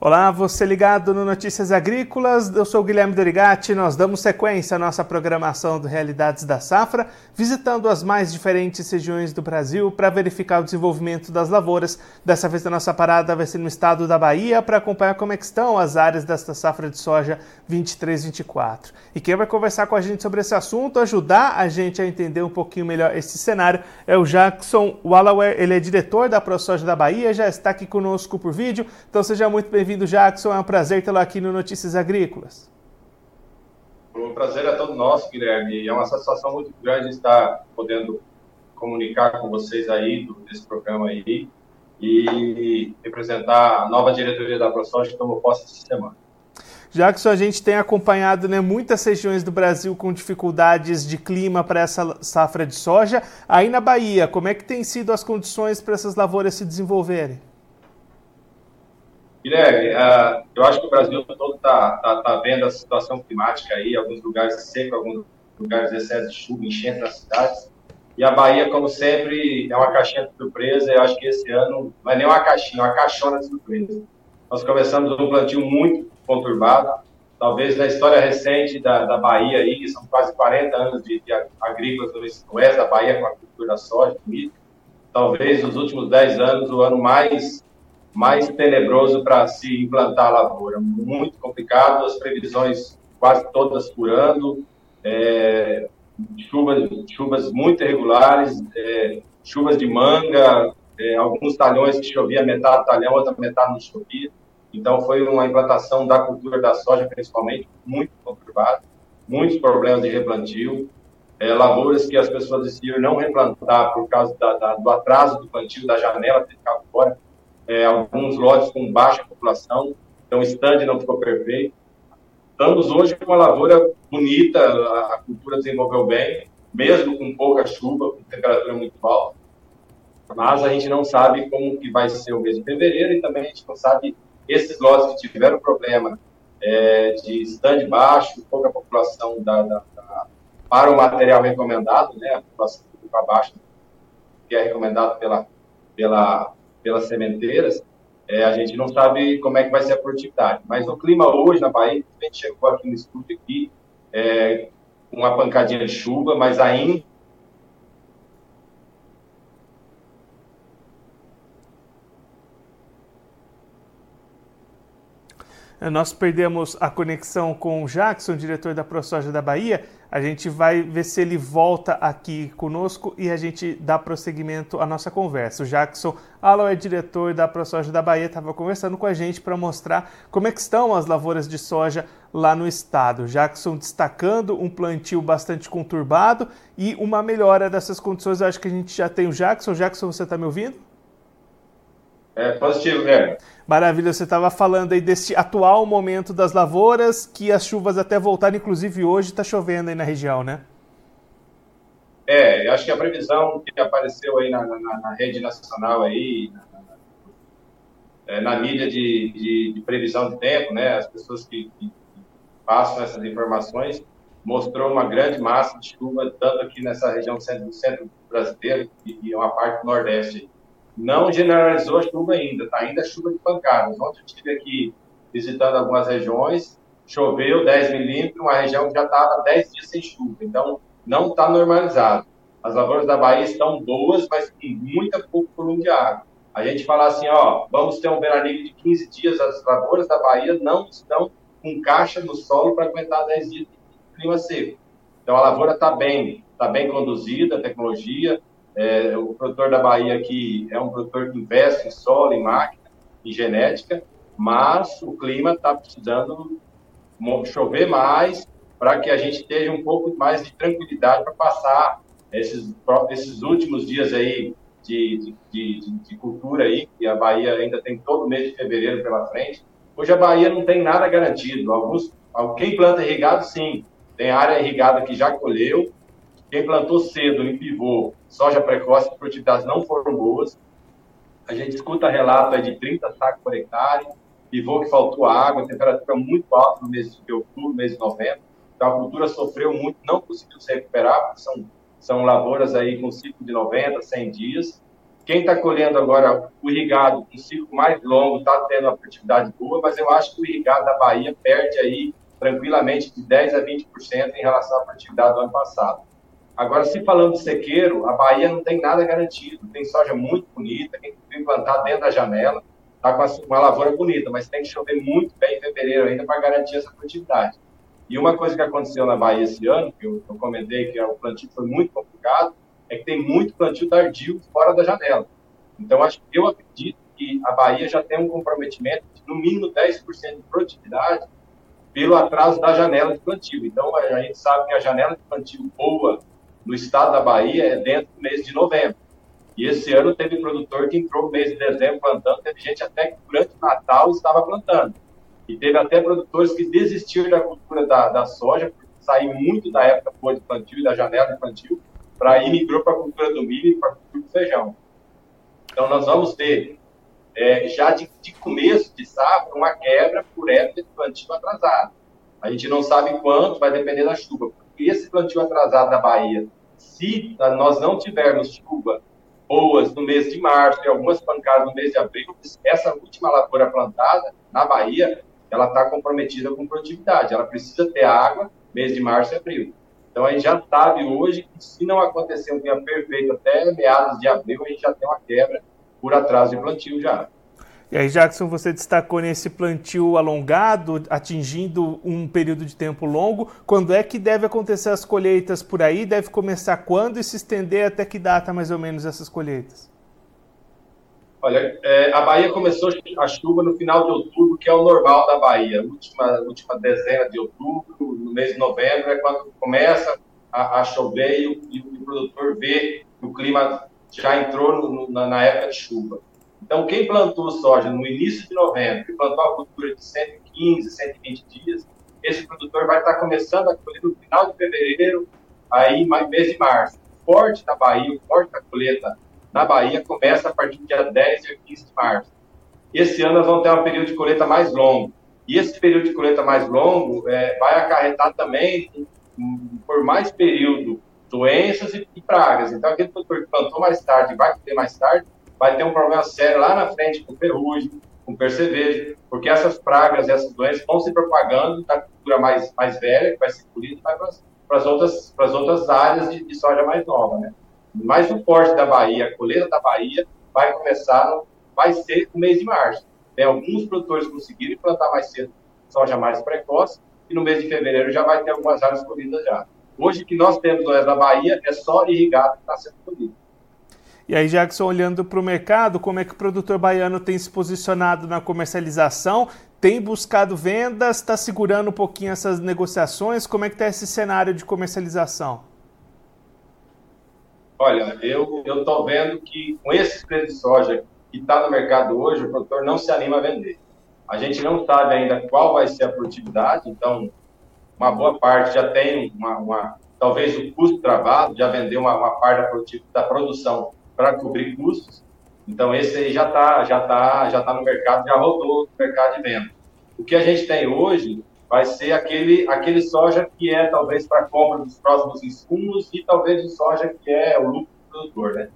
Olá, você ligado no Notícias Agrícolas, eu sou Guilherme Dorigati, nós damos sequência à nossa programação do Realidades da Safra, visitando as mais diferentes regiões do Brasil para verificar o desenvolvimento das lavouras. Dessa vez a nossa parada vai ser no estado da Bahia para acompanhar como é estão as áreas desta safra de soja 23-24. E quem vai conversar com a gente sobre esse assunto, ajudar a gente a entender um pouquinho melhor esse cenário, é o Jackson Wallaware, ele é diretor da ProSoja da Bahia, já está aqui conosco por vídeo, então seja muito bem-vindo bem-vindo, Jackson. É um prazer tê-lo aqui no Notícias Agrícolas. O prazer é todo nosso, Guilherme. E é uma satisfação muito grande estar podendo comunicar com vocês aí desse programa aí e representar a nova diretoria da ProSoja que tomou posse essa semana. Jackson, a gente tem acompanhado né, muitas regiões do Brasil com dificuldades de clima para essa safra de soja. Aí na Bahia, como é que tem sido as condições para essas lavouras se desenvolverem? Guilherme, uh, eu acho que o Brasil todo está tá, tá vendo a situação climática aí, alguns lugares seco, alguns lugares excesso de chuva, enchendo nas cidades. E a Bahia, como sempre, é uma caixinha de surpresa. Eu acho que esse ano não é nem uma caixinha, é uma caixona de surpresa. Nós começamos um plantio muito conturbado, talvez na história recente da, da Bahia, aí, são quase 40 anos de, de agrícolas no oeste da Bahia com a cultura da soja, do milho. Talvez nos últimos 10 anos, o ano mais mais tenebroso para se implantar a lavoura. Muito complicado, as previsões quase todas furando, é, chuvas, chuvas muito irregulares, é, chuvas de manga, é, alguns talhões que chovia metade talhão, outra metade não chovia. Então foi uma implantação da cultura da soja, principalmente, muito conturbada, muitos problemas de replantio, é, lavouras que as pessoas decidiram não replantar por causa da, da, do atraso do plantio, da janela ficado fora é, alguns lotes com baixa população, então o stand não ficou perfeito. Estamos hoje com uma lavoura bonita, a cultura desenvolveu bem, mesmo com pouca chuva, com temperatura muito alta, mas a gente não sabe como que vai ser o mês de fevereiro e também a gente não sabe esses lotes que tiveram problema é, de stand baixo, pouca população da, da, da, para o material recomendado, né, a população para baixo, que é recomendado pela, pela pelas sementeiras, é, a gente não sabe como é que vai ser a produtividade. Mas o clima hoje na Bahia, a gente chegou aqui no estúdio aqui, é, uma pancadinha de chuva, mas ainda Nós perdemos a conexão com o Jackson, diretor da ProSoja da Bahia. A gente vai ver se ele volta aqui conosco e a gente dá prosseguimento à nossa conversa. O Jackson Allo é diretor da ProSoja da Bahia, estava conversando com a gente para mostrar como é que estão as lavouras de soja lá no estado. Jackson destacando um plantio bastante conturbado e uma melhora dessas condições. Eu acho que a gente já tem o Jackson. Jackson, você está me ouvindo? É positivo, né? Maravilha, você estava falando aí desse atual momento das lavouras, que as chuvas até voltaram, inclusive hoje está chovendo aí na região, né? É, eu acho que a previsão que apareceu aí na, na, na rede nacional aí, na, é, na mídia de, de, de, previsão de tempo, né, as pessoas que, que, passam essas informações, mostrou uma grande massa de chuva, tanto aqui nessa região centro, centro brasileiro e uma parte do nordeste não generalizou a chuva ainda, está ainda chuva de pancadas. Ontem eu estive aqui visitando algumas regiões, choveu 10 milímetros, uma região que já estava 10 dias sem chuva, então não está normalizado. As lavouras da Bahia estão boas, mas com muita pouco volume de água. A gente fala assim, ó, vamos ter um veraneio de 15 dias, as lavouras da Bahia não estão com caixa no solo para aguentar 10 dias de clima seco. Então a lavoura está bem, está bem conduzida, a tecnologia, é, o produtor da Bahia aqui é um produtor que investe em solo, em máquina, em genética, mas o clima está precisando chover mais para que a gente tenha um pouco mais de tranquilidade para passar esses, esses últimos dias aí de, de, de, de, cultura aí, que a Bahia ainda tem todo mês de fevereiro pela frente. Hoje a Bahia não tem nada garantido. Alguns, quem planta irrigado, sim. Tem área irrigada que já colheu, quem plantou cedo em pivô, soja precoce, as produtividades não foram boas. A gente escuta relato de 30 sacos por hectare, pivô que faltou água, temperatura muito alta no mês de outubro, mês de novembro. Então a cultura sofreu muito, não conseguiu se recuperar, porque são, são lavouras aí com ciclo de 90, 100 dias. Quem está colhendo agora o irrigado, um ciclo mais longo, está tendo uma produtividade boa, mas eu acho que o irrigado da Bahia perde aí tranquilamente de 10% a 20% em relação à produtividade do ano passado. Agora, se falando de sequeiro, a Bahia não tem nada garantido. Tem soja muito bonita, tem que plantar dentro da janela, está com uma lavoura bonita, mas tem que chover muito bem em fevereiro ainda para garantir essa produtividade. E uma coisa que aconteceu na Bahia esse ano, que eu, eu comentei que o plantio foi muito complicado, é que tem muito plantio tardio fora da janela. Então, acho, eu acredito que a Bahia já tem um comprometimento de no mínimo 10% de produtividade pelo atraso da janela de plantio. Então, a gente sabe que a janela de plantio boa no estado da Bahia é dentro do mês de novembro. E esse ano teve produtor que entrou no mês de dezembro plantando, teve gente até que durante o Natal estava plantando. E teve até produtores que desistiram da cultura da, da soja, porque saiu muito da época boa de plantio da janela de plantio, para ir migrou para a cultura do milho e para a cultura do feijão. Então, nós vamos ter, é, já de, de, começo de safra, uma quebra por época de plantio atrasado. A gente não sabe quanto, vai depender da chuva. Porque esse plantio atrasado da Bahia, se nós não tivermos chuva boas no mês de março e algumas pancadas no mês de abril, essa última lavoura plantada na Bahia, ela está comprometida com produtividade. Ela precisa ter água mês de março e abril. Então a gente já sabe hoje que se não acontecer um dia perfeito até meados de abril, a gente já tem uma quebra por atraso de plantio já. E aí, Jackson, você destacou nesse plantio alongado, atingindo um período de tempo longo. Quando é que deve acontecer as colheitas por aí? Deve começar quando e se estender até que data mais ou menos essas colheitas? Olha, é, a Bahia começou a chuva no final de outubro, que é o normal da Bahia. Última, última dezena de outubro, no mês de novembro, é quando começa a, a chover e o, e o, produtor vê que o clima já entrou no, na, na, época de chuva. Então, quem plantou soja no início de novembro e plantou a cultura de 115, 120 dias, esse produtor vai estar começando a colher no final de fevereiro, aí mês de março. O forte da Bahia, o da colheita na Bahia começa a partir do dia 10 e 15 de março. Esse ano nós vamos ter um período de colheita mais longo. E esse período de colheita mais longo é, vai acarretar também, por mais período, doenças e, e pragas. Então, aquele produtor que plantou mais tarde vai ter mais tarde, vai ter um problema sério lá na frente com ferrugem, com percevejo, porque essas pragas, essas doenças vão se propagando da cultura mais, mais velha, que vai ser colhida, vai para as outras, outras áreas de, de soja mais nova, né? Mas o corte da Bahia, a colheita da Bahia, vai começar, vai ser no mês de março. Tem alguns produtores conseguiram plantar mais cedo soja mais precoce, e no mês de fevereiro já vai ter algumas áreas colhidas já. Hoje, o que nós temos no oeste da Bahia é só irrigado que está sendo colhido. E aí, Jackson, olhando para o mercado, como é que o produtor baiano tem se posicionado na comercialização? Tem buscado vendas? Está segurando um pouquinho essas negociações? Como é que está esse cenário de comercialização? Olha, eu estou vendo que com esse preço de soja que está no mercado hoje, o produtor não se anima a vender. A gente não sabe ainda qual vai ser a produtividade, então uma boa parte já tem uma, uma talvez o custo travado, já vendeu uma, uma parte da, da produção para cobrir custos. Então esse aí já está já tá, já tá no mercado, já rodou no mercado de venda. O que a gente tem hoje vai ser aquele, aquele soja que é talvez para compra dos próximos insumos e talvez o soja que é o lucro do produtor, né?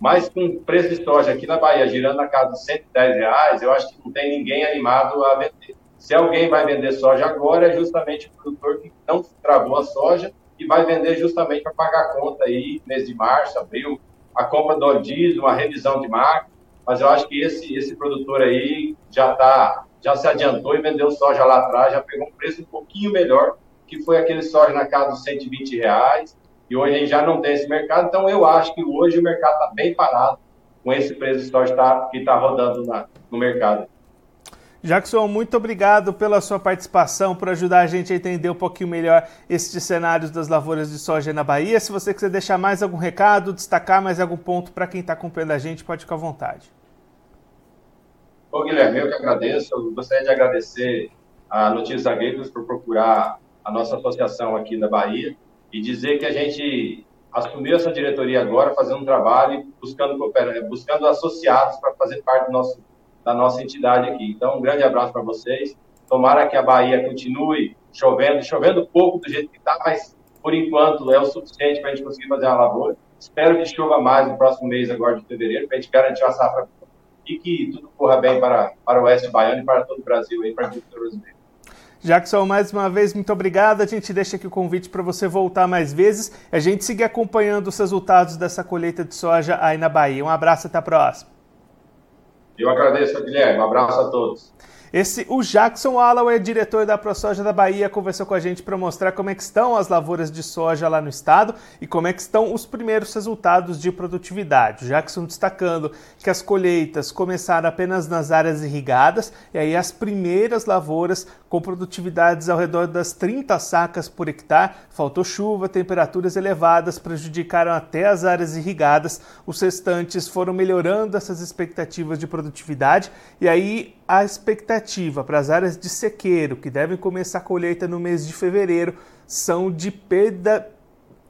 Mas com o preço de soja aqui na Bahia girando na casa de 110 reais, eu acho que não tem ninguém animado a vender. Se alguém vai vender soja agora, é justamente o produtor que não travou a soja e vai vender justamente para pagar a conta aí, mês de março, abril, a compra do diesel, uma revisão de marca. Mas eu acho que esse, esse produtor aí já está já se adiantou e vendeu soja lá atrás, já pegou um preço um pouquinho melhor, que foi aquele soja na casa dos 120 reais, e hoje a gente já não tem esse mercado, então eu acho que hoje o mercado está bem parado com esse preço de soja tá, que está rodando na, no mercado. Jackson, muito obrigado pela sua participação, por ajudar a gente a entender um pouquinho melhor estes cenários das lavouras de soja na Bahia. Se você quiser deixar mais algum recado, destacar mais algum ponto para quem está acompanhando a gente, pode ficar à vontade. Ô, Guilherme, eu que agradeço. Eu gostaria de agradecer a Notícias Agrícolas por procurar a nossa associação aqui na Bahia e dizer que a gente assumiu essa diretoria agora, fazendo um trabalho, buscando, buscando associados para fazer parte do nosso, da nossa entidade aqui. Então, um grande abraço para vocês. Tomara que a Bahia continue chovendo, chovendo pouco do jeito que está, mas por enquanto é o suficiente para a gente conseguir fazer uma lavoura. Espero que chova mais no próximo mês, agora de fevereiro, para a gente garantir uma safra e que tudo corra bem para, para o Oeste Baiano e para todo o Brasil, e para a agricultura brasileira. Jackson, mais uma vez, muito obrigado. A gente deixa aqui o convite para você voltar mais vezes a gente seguir acompanhando os resultados dessa colheita de soja aí na Bahia. Um abraço, até a próxima. Eu agradeço, Guilherme. Um abraço a todos. Esse, o Jackson Alloway, diretor da ProSoja da Bahia, conversou com a gente para mostrar como é que estão as lavouras de soja lá no estado e como é que estão os primeiros resultados de produtividade. O Jackson destacando que as colheitas começaram apenas nas áreas irrigadas e aí as primeiras lavouras com produtividades ao redor das 30 sacas por hectare. Faltou chuva, temperaturas elevadas prejudicaram até as áreas irrigadas. Os restantes foram melhorando essas expectativas de produtividade e aí a expectativa para as áreas de sequeiro, que devem começar a colheita no mês de fevereiro, são de perda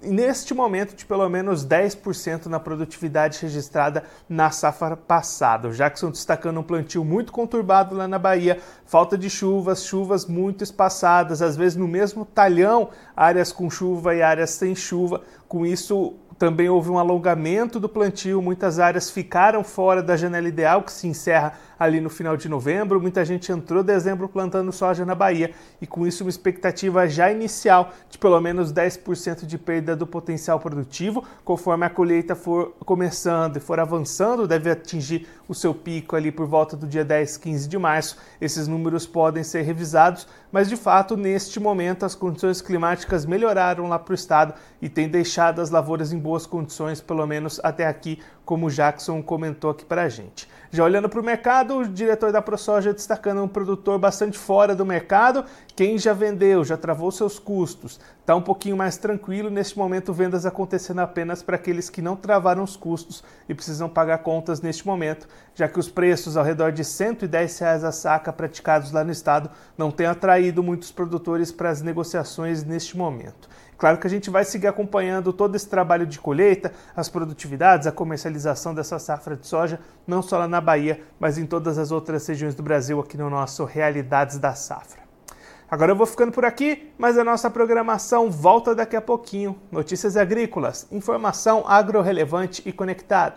neste momento de pelo menos 10% na produtividade registrada na safra passada. O Jackson destacando um plantio muito conturbado lá na Bahia, falta de chuvas, chuvas muito espaçadas, às vezes no mesmo talhão, áreas com chuva e áreas sem chuva. Com isso, também houve um alongamento do plantio, muitas áreas ficaram fora da janela ideal, que se encerra ali no final de novembro. Muita gente entrou dezembro plantando soja na Bahia e com isso uma expectativa já inicial de pelo menos 10% de perda do potencial produtivo. Conforme a colheita for começando e for avançando, deve atingir o seu pico ali por volta do dia 10, 15 de março. Esses números podem ser revisados, mas de fato, neste momento, as condições climáticas melhoraram lá para o estado e tem deixado as lavouras em boas condições, pelo menos até aqui, como o Jackson comentou aqui para a gente. Já olhando para o mercado, o diretor da ProSoja destacando um produtor bastante fora do mercado. Quem já vendeu, já travou seus custos, está um pouquinho mais tranquilo. Neste momento, vendas acontecendo apenas para aqueles que não travaram os custos e precisam pagar contas neste momento, já que os preços ao redor de 110 reais a saca praticados lá no estado não têm atraído muitos produtores para as negociações neste momento. Claro que a gente vai seguir acompanhando todo esse trabalho de colheita, as produtividades, a comercialização dessa safra de soja, não só lá na Bahia, mas em todas as outras regiões do Brasil, aqui no nosso Realidades da Safra. Agora eu vou ficando por aqui, mas a nossa programação volta daqui a pouquinho. Notícias agrícolas, informação agro-relevante e conectada.